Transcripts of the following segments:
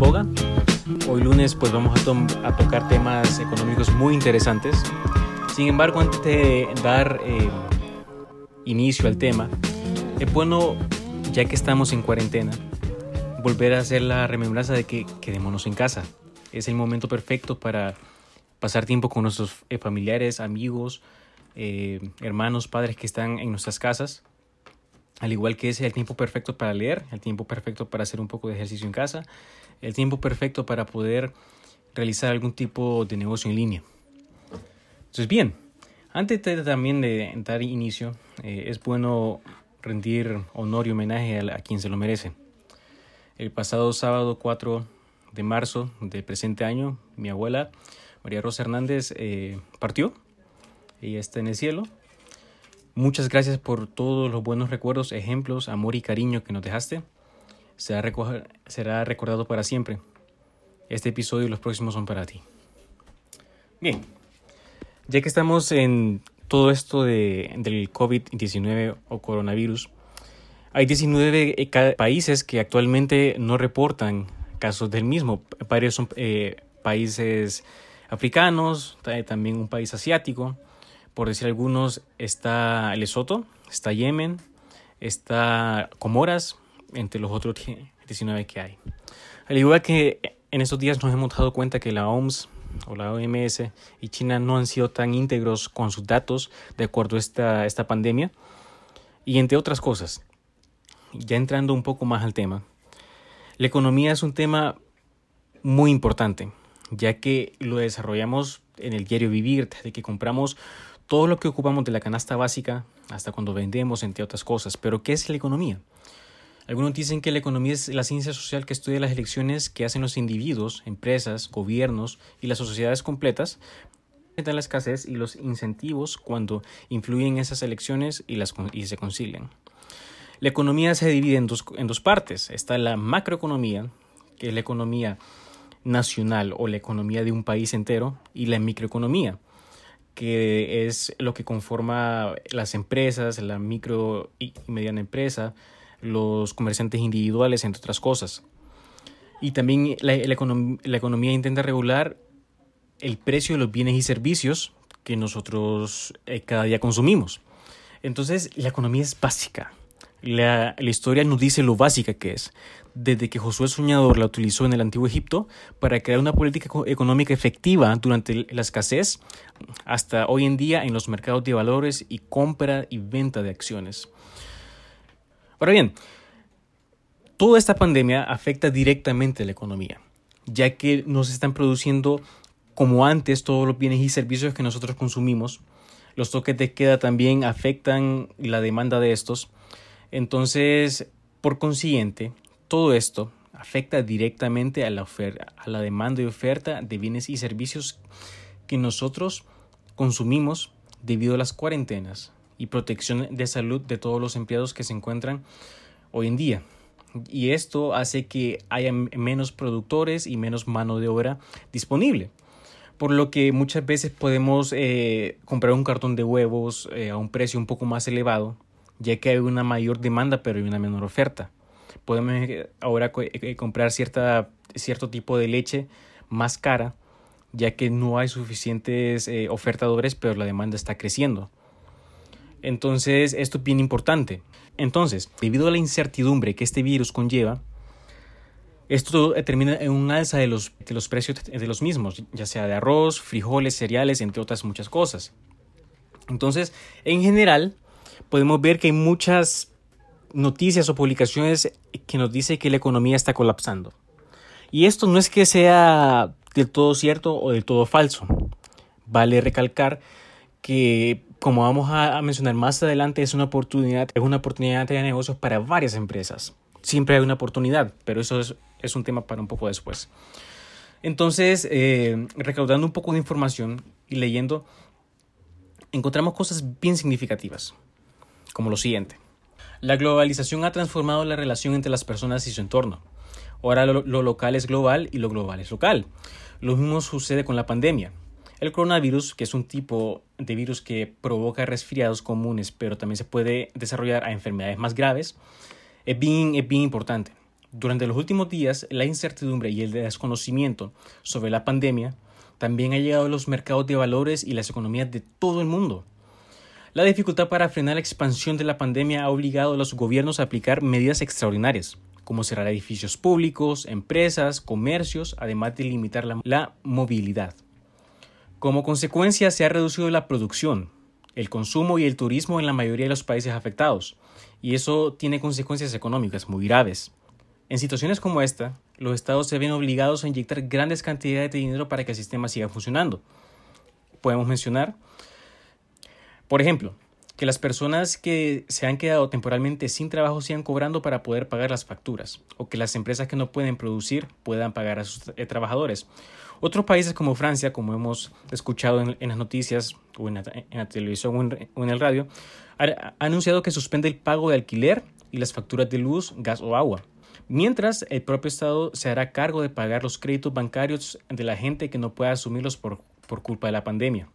boga. Hoy lunes pues vamos a, a tocar temas económicos muy interesantes. Sin embargo, antes de dar eh, inicio al tema, es bueno, ya que estamos en cuarentena, volver a hacer la remembranza de que quedémonos en casa. Es el momento perfecto para pasar tiempo con nuestros eh, familiares, amigos, eh, hermanos, padres que están en nuestras casas. Al igual que es el tiempo perfecto para leer, el tiempo perfecto para hacer un poco de ejercicio en casa, el tiempo perfecto para poder realizar algún tipo de negocio en línea. Entonces, bien, antes de, también de dar inicio, eh, es bueno rendir honor y homenaje a, quien se lo merece. El pasado sábado 4 de marzo del presente año, mi abuela, María Rosa Hernández, eh, partió. Ella está en el cielo. Muchas gracias por todos los buenos recuerdos, ejemplos, amor y cariño que nos dejaste será, recordado para siempre. Este episodio y los próximos son para ti. Bien, ya que estamos en todo esto de, del COVID-19 o coronavirus, hay 19 eh, países que actualmente no reportan casos del mismo. Varios son eh, países africanos, también un país asiático. Por decir algunos, está Lesoto, está Yemen, está Comoras, entre los otros 19 que hay. Al igual que en estos días nos hemos dado cuenta que la OMS o la OMS y China no han sido tan íntegros con sus datos de acuerdo a esta, esta pandemia y entre otras cosas. Ya entrando un poco más al tema, la economía es un tema muy importante, ya que lo desarrollamos en el diario vivir, desde que compramos todo lo que ocupamos de la canasta básica hasta cuando vendemos, entre otras cosas. Pero, ¿qué es la economía? Algunos dicen que la economía es la ciencia social que estudia las elecciones que hacen los individuos, empresas, gobiernos y las sociedades completas la escasez y los incentivos cuando influyen esas elecciones y, las, y se concilian. La economía se divide en dos, en dos partes. Está la macroeconomía, que es la economía nacional o la economía de un país entero, y la microeconomía, que es lo que conforma las empresas, la micro y mediana empresa, los comerciantes individuales, entre otras cosas. Y también la, economía intenta regular el precio de los bienes y servicios que nosotros eh, cada día consumimos. Entonces, la economía es básica. La, la, historia nos dice lo básica que es. Desde que Josué Soñador la utilizó en el Antiguo Egipto para crear una política económica efectiva durante la escasez, hasta hoy en día en los mercados de valores y compra y venta de acciones. Ahora bien, toda esta pandemia afecta directamente a la economía, ya que no se están produciendo como antes todos los bienes y servicios que nosotros consumimos. Los toques de queda también afectan la demanda de estos. Entonces, por consiguiente, todo esto afecta directamente a la, oferta, a la demanda y oferta de bienes y servicios que nosotros consumimos debido a las cuarentenas, y protección de salud de todos los empleados que se encuentran hoy en día. Y esto hace que haya menos productores y menos mano de obra disponible. Por lo que muchas veces podemos eh, comprar un cartón de huevos eh, a un precio un poco más elevado, ya que hay una mayor demanda pero hay una menor oferta. Podemos eh, ahora comprar cierta, cierto tipo de leche más cara, ya que no hay suficientes ofertadores pero la demanda está creciendo. Entonces, esto es bien importante. Entonces, debido a la incertidumbre que este virus conlleva, esto termina en un alza de los, de los precios de los mismos, ya sea de arroz, frijoles, cereales, entre otras muchas cosas. Entonces, en general, podemos ver que hay muchas noticias o publicaciones que nos dicen que la economía está colapsando. Y esto no es que sea del todo cierto o del todo falso. Vale recalcar que como vamos a mencionar más adelante, es una oportunidad, es una oportunidad de negocios para varias empresas. Siempre hay una oportunidad, pero eso es, un tema para un poco después. Entonces, eh, recaudando un poco de información y leyendo, encontramos cosas bien significativas, como lo siguiente. La globalización ha transformado la relación entre las personas y su entorno. Ahora lo local es global y lo global es local. Lo mismo sucede con la pandemia. El coronavirus, que es un tipo de virus que provoca resfriados comunes, pero también se puede desarrollar a enfermedades más graves, es bien, importante, Durante los últimos días, la incertidumbre y el desconocimiento sobre la pandemia también ha llegado a los mercados de valores y las economías de todo el mundo. La dificultad para frenar la expansión de la pandemia ha obligado a los gobiernos a aplicar medidas extraordinarias, como cerrar edificios públicos, empresas, comercios, además de limitar la, movilidad. Como consecuencia, se ha reducido la producción, el consumo y el turismo en la mayoría de los países afectados, y eso tiene consecuencias económicas muy graves. En situaciones como esta, los estados se ven obligados a inyectar grandes cantidades de dinero para que el sistema siga funcionando. Podemos mencionar por ejemplo, que las personas que se han quedado temporalmente sin trabajo sigan cobrando para poder pagar las facturas, o que las empresas que no pueden producir puedan pagar a sus eh, trabajadores. Otros países como Francia, como hemos escuchado en, las noticias o en la, televisión o en, el radio, ha, anunciado que suspende el pago de alquiler y las facturas de luz, gas o agua. Mientras, el propio Estado se hará cargo de pagar los créditos bancarios de la gente que no pueda asumirlos por culpa de la pandemia.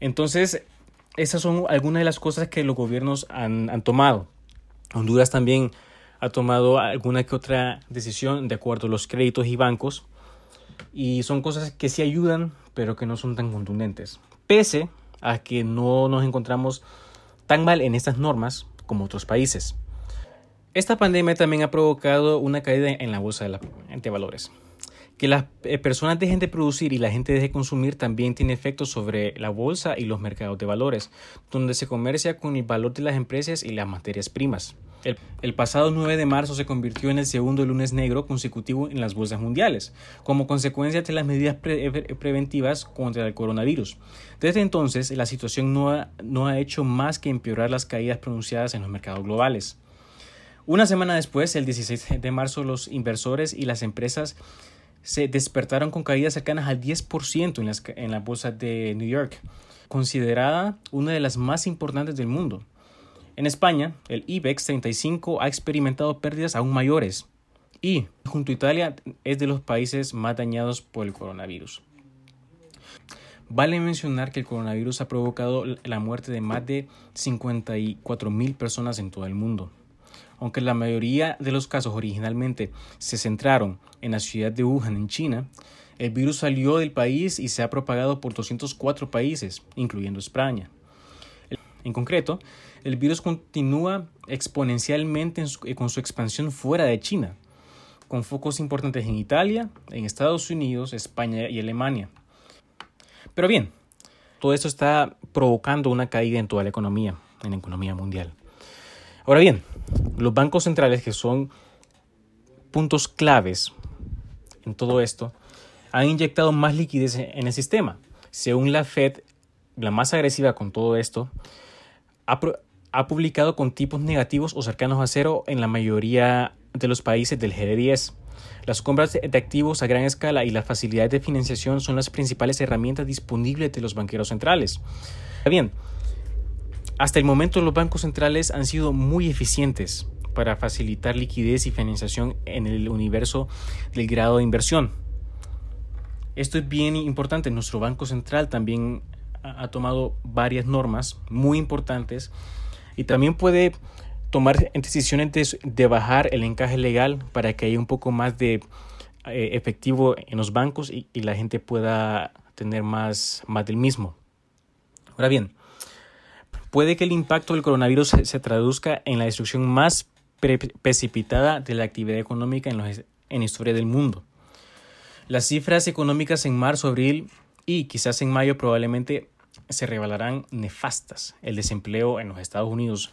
Entonces, esas son algunas de las cosas que los gobiernos han, tomado. Honduras también ha tomado alguna que otra decisión de acuerdo a los créditos y bancos. Y son cosas que sí ayudan, pero que no son tan contundentes. Pese a que no nos encontramos tan mal en estas normas como otros países. Esta pandemia también ha provocado una caída en la bolsa de, valores. Que las eh, personas dejen de producir y la gente deje de consumir también tiene efectos sobre la bolsa y los mercados de valores, donde se comercia con el valor de las empresas y las materias primas. El, pasado 9 de marzo se convirtió en el segundo lunes negro consecutivo en las bolsas mundiales, como consecuencia de las medidas eh, preventivas contra el coronavirus. Desde entonces, la situación no no ha hecho más que empeorar las caídas pronunciadas en los mercados globales. Una semana después, el 16 de marzo, los inversores y las empresas se despertaron con caídas cercanas al 10% en, las, en la bolsa de New York, considerada una de las más importantes del mundo. En España, el IBEX 35 ha experimentado pérdidas aún mayores y, junto a Italia, es de los países más dañados por el coronavirus. Vale mencionar que el coronavirus ha provocado la muerte de más de 54 mil personas en todo el mundo. Aunque la mayoría de los casos originalmente se centraron en la ciudad de Wuhan, en China, el virus salió del país y se ha propagado por 204 países, incluyendo España. En concreto, el virus continúa exponencialmente con su expansión fuera de China, con focos importantes en Italia, en Estados Unidos, España y Alemania. Pero bien, todo esto está provocando una caída en toda la economía, en la economía mundial. Ahora bien, los bancos centrales, que son puntos claves en todo esto, han inyectado más liquidez en el sistema. Según la Fed, la más agresiva con todo esto, ha, publicado con tipos negativos o cercanos a cero en la mayoría de los países del GD10. Las compras de activos a gran escala y las facilidades de financiación son las principales herramientas disponibles de los banqueros centrales. Bien, hasta el momento los bancos centrales han sido muy eficientes para facilitar liquidez y financiación en el universo del grado de inversión. Esto es bien importante. Nuestro Banco Central también ha tomado varias normas muy importantes y también puede tomar decisiones de, bajar el encaje legal para que haya un poco más de eh, efectivo en los bancos y, la gente pueda tener más, más del mismo. Ahora bien, puede que el impacto del coronavirus se, traduzca en la destrucción más precipitada de la actividad económica en, la historia del mundo. Las cifras económicas en marzo, abril y quizás en mayo probablemente se revelarán nefastas. El desempleo en los Estados Unidos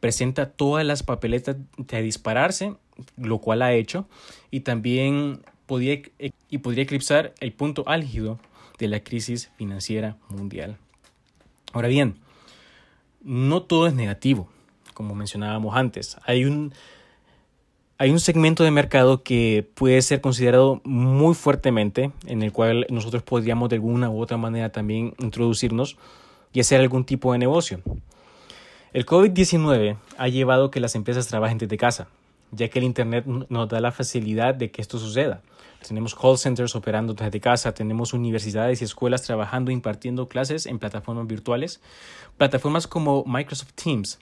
presenta todas las papeletas de dispararse, lo cual ha hecho, y también podría, y podría eclipsar el punto álgido de la crisis financiera mundial. Ahora bien, no todo es negativo, como mencionábamos antes. Hay un, hay un segmento de mercado que puede ser considerado muy fuertemente, en el cual nosotros podríamos de alguna u otra manera también introducirnos y hacer algún tipo de negocio. El COVID-19 ha llevado que las empresas trabajen desde casa, ya que el Internet nos da la facilidad de que esto suceda. Tenemos call centers operando desde casa, tenemos universidades y escuelas trabajando impartiendo clases en plataformas virtuales. Plataformas como Microsoft Teams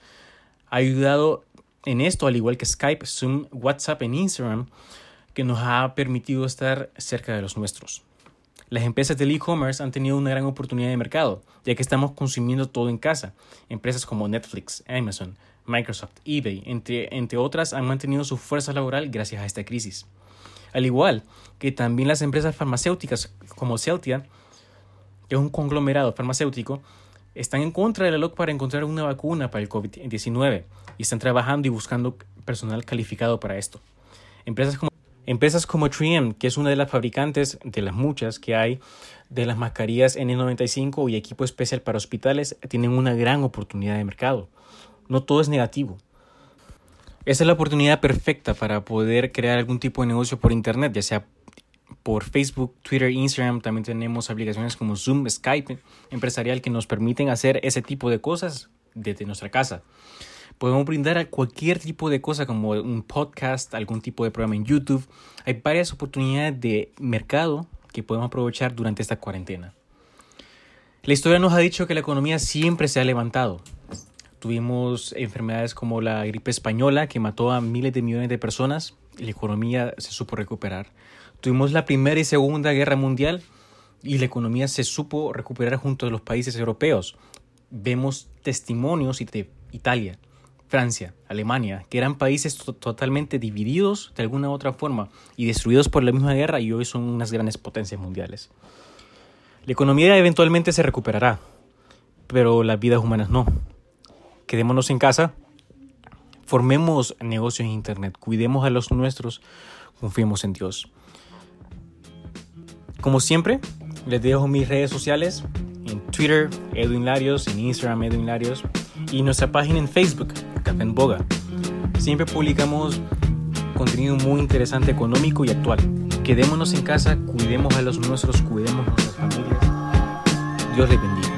ha ayudado en esto, al igual que Skype, Zoom, WhatsApp e Instagram, que nos ha permitido estar cerca de los nuestros. Las empresas del e-commerce han tenido una gran oportunidad de mercado, ya que estamos consumiendo todo en casa. Empresas como Netflix, Amazon, Microsoft, eBay, entre, entre otras, han mantenido su fuerza laboral gracias a esta crisis. Al igual que también las empresas farmacéuticas como Celtia, que es un conglomerado farmacéutico, están en contra de la LOC para encontrar una vacuna para el COVID-19 y están trabajando y buscando personal calificado para esto. Empresas como, empresas como 3M, que es una de las fabricantes de las muchas que hay de las mascarillas N95 y equipo especial para hospitales, tienen una gran oportunidad de mercado. No todo es negativo. Esa es la oportunidad perfecta para poder crear algún tipo de negocio por Internet, ya sea por Facebook, Twitter, Instagram. También tenemos aplicaciones como Zoom, Skype empresarial que nos permiten hacer ese tipo de cosas desde nuestra casa. Podemos brindar cualquier tipo de cosa como un podcast, algún tipo de programa en YouTube. Hay varias oportunidades de mercado que podemos aprovechar durante esta cuarentena. La historia nos ha dicho que la economía siempre se ha levantado. Tuvimos enfermedades como la gripe española que mató a miles de millones de personas y la economía se supo recuperar. Tuvimos la Primera y Segunda Guerra Mundial y la economía se supo recuperar junto a los países europeos. Vemos testimonios de Italia, Francia, Alemania, que eran países totalmente divididos de alguna u otra forma y destruidos por la misma guerra y hoy son unas grandes potencias mundiales. La economía eventualmente se recuperará, pero las vidas humanas no. Quedémonos en casa, formemos negocios en Internet, cuidemos a los nuestros, confiemos en Dios. Como siempre, les dejo mis redes sociales, en Twitter, Edwin Larios, en Instagram, Edwin Larios, y nuestra página en Facebook, Café en Boga. Siempre publicamos contenido muy interesante, económico y actual. Quedémonos en casa, cuidemos a los nuestros, cuidemos a nuestras familias. Dios les bendiga.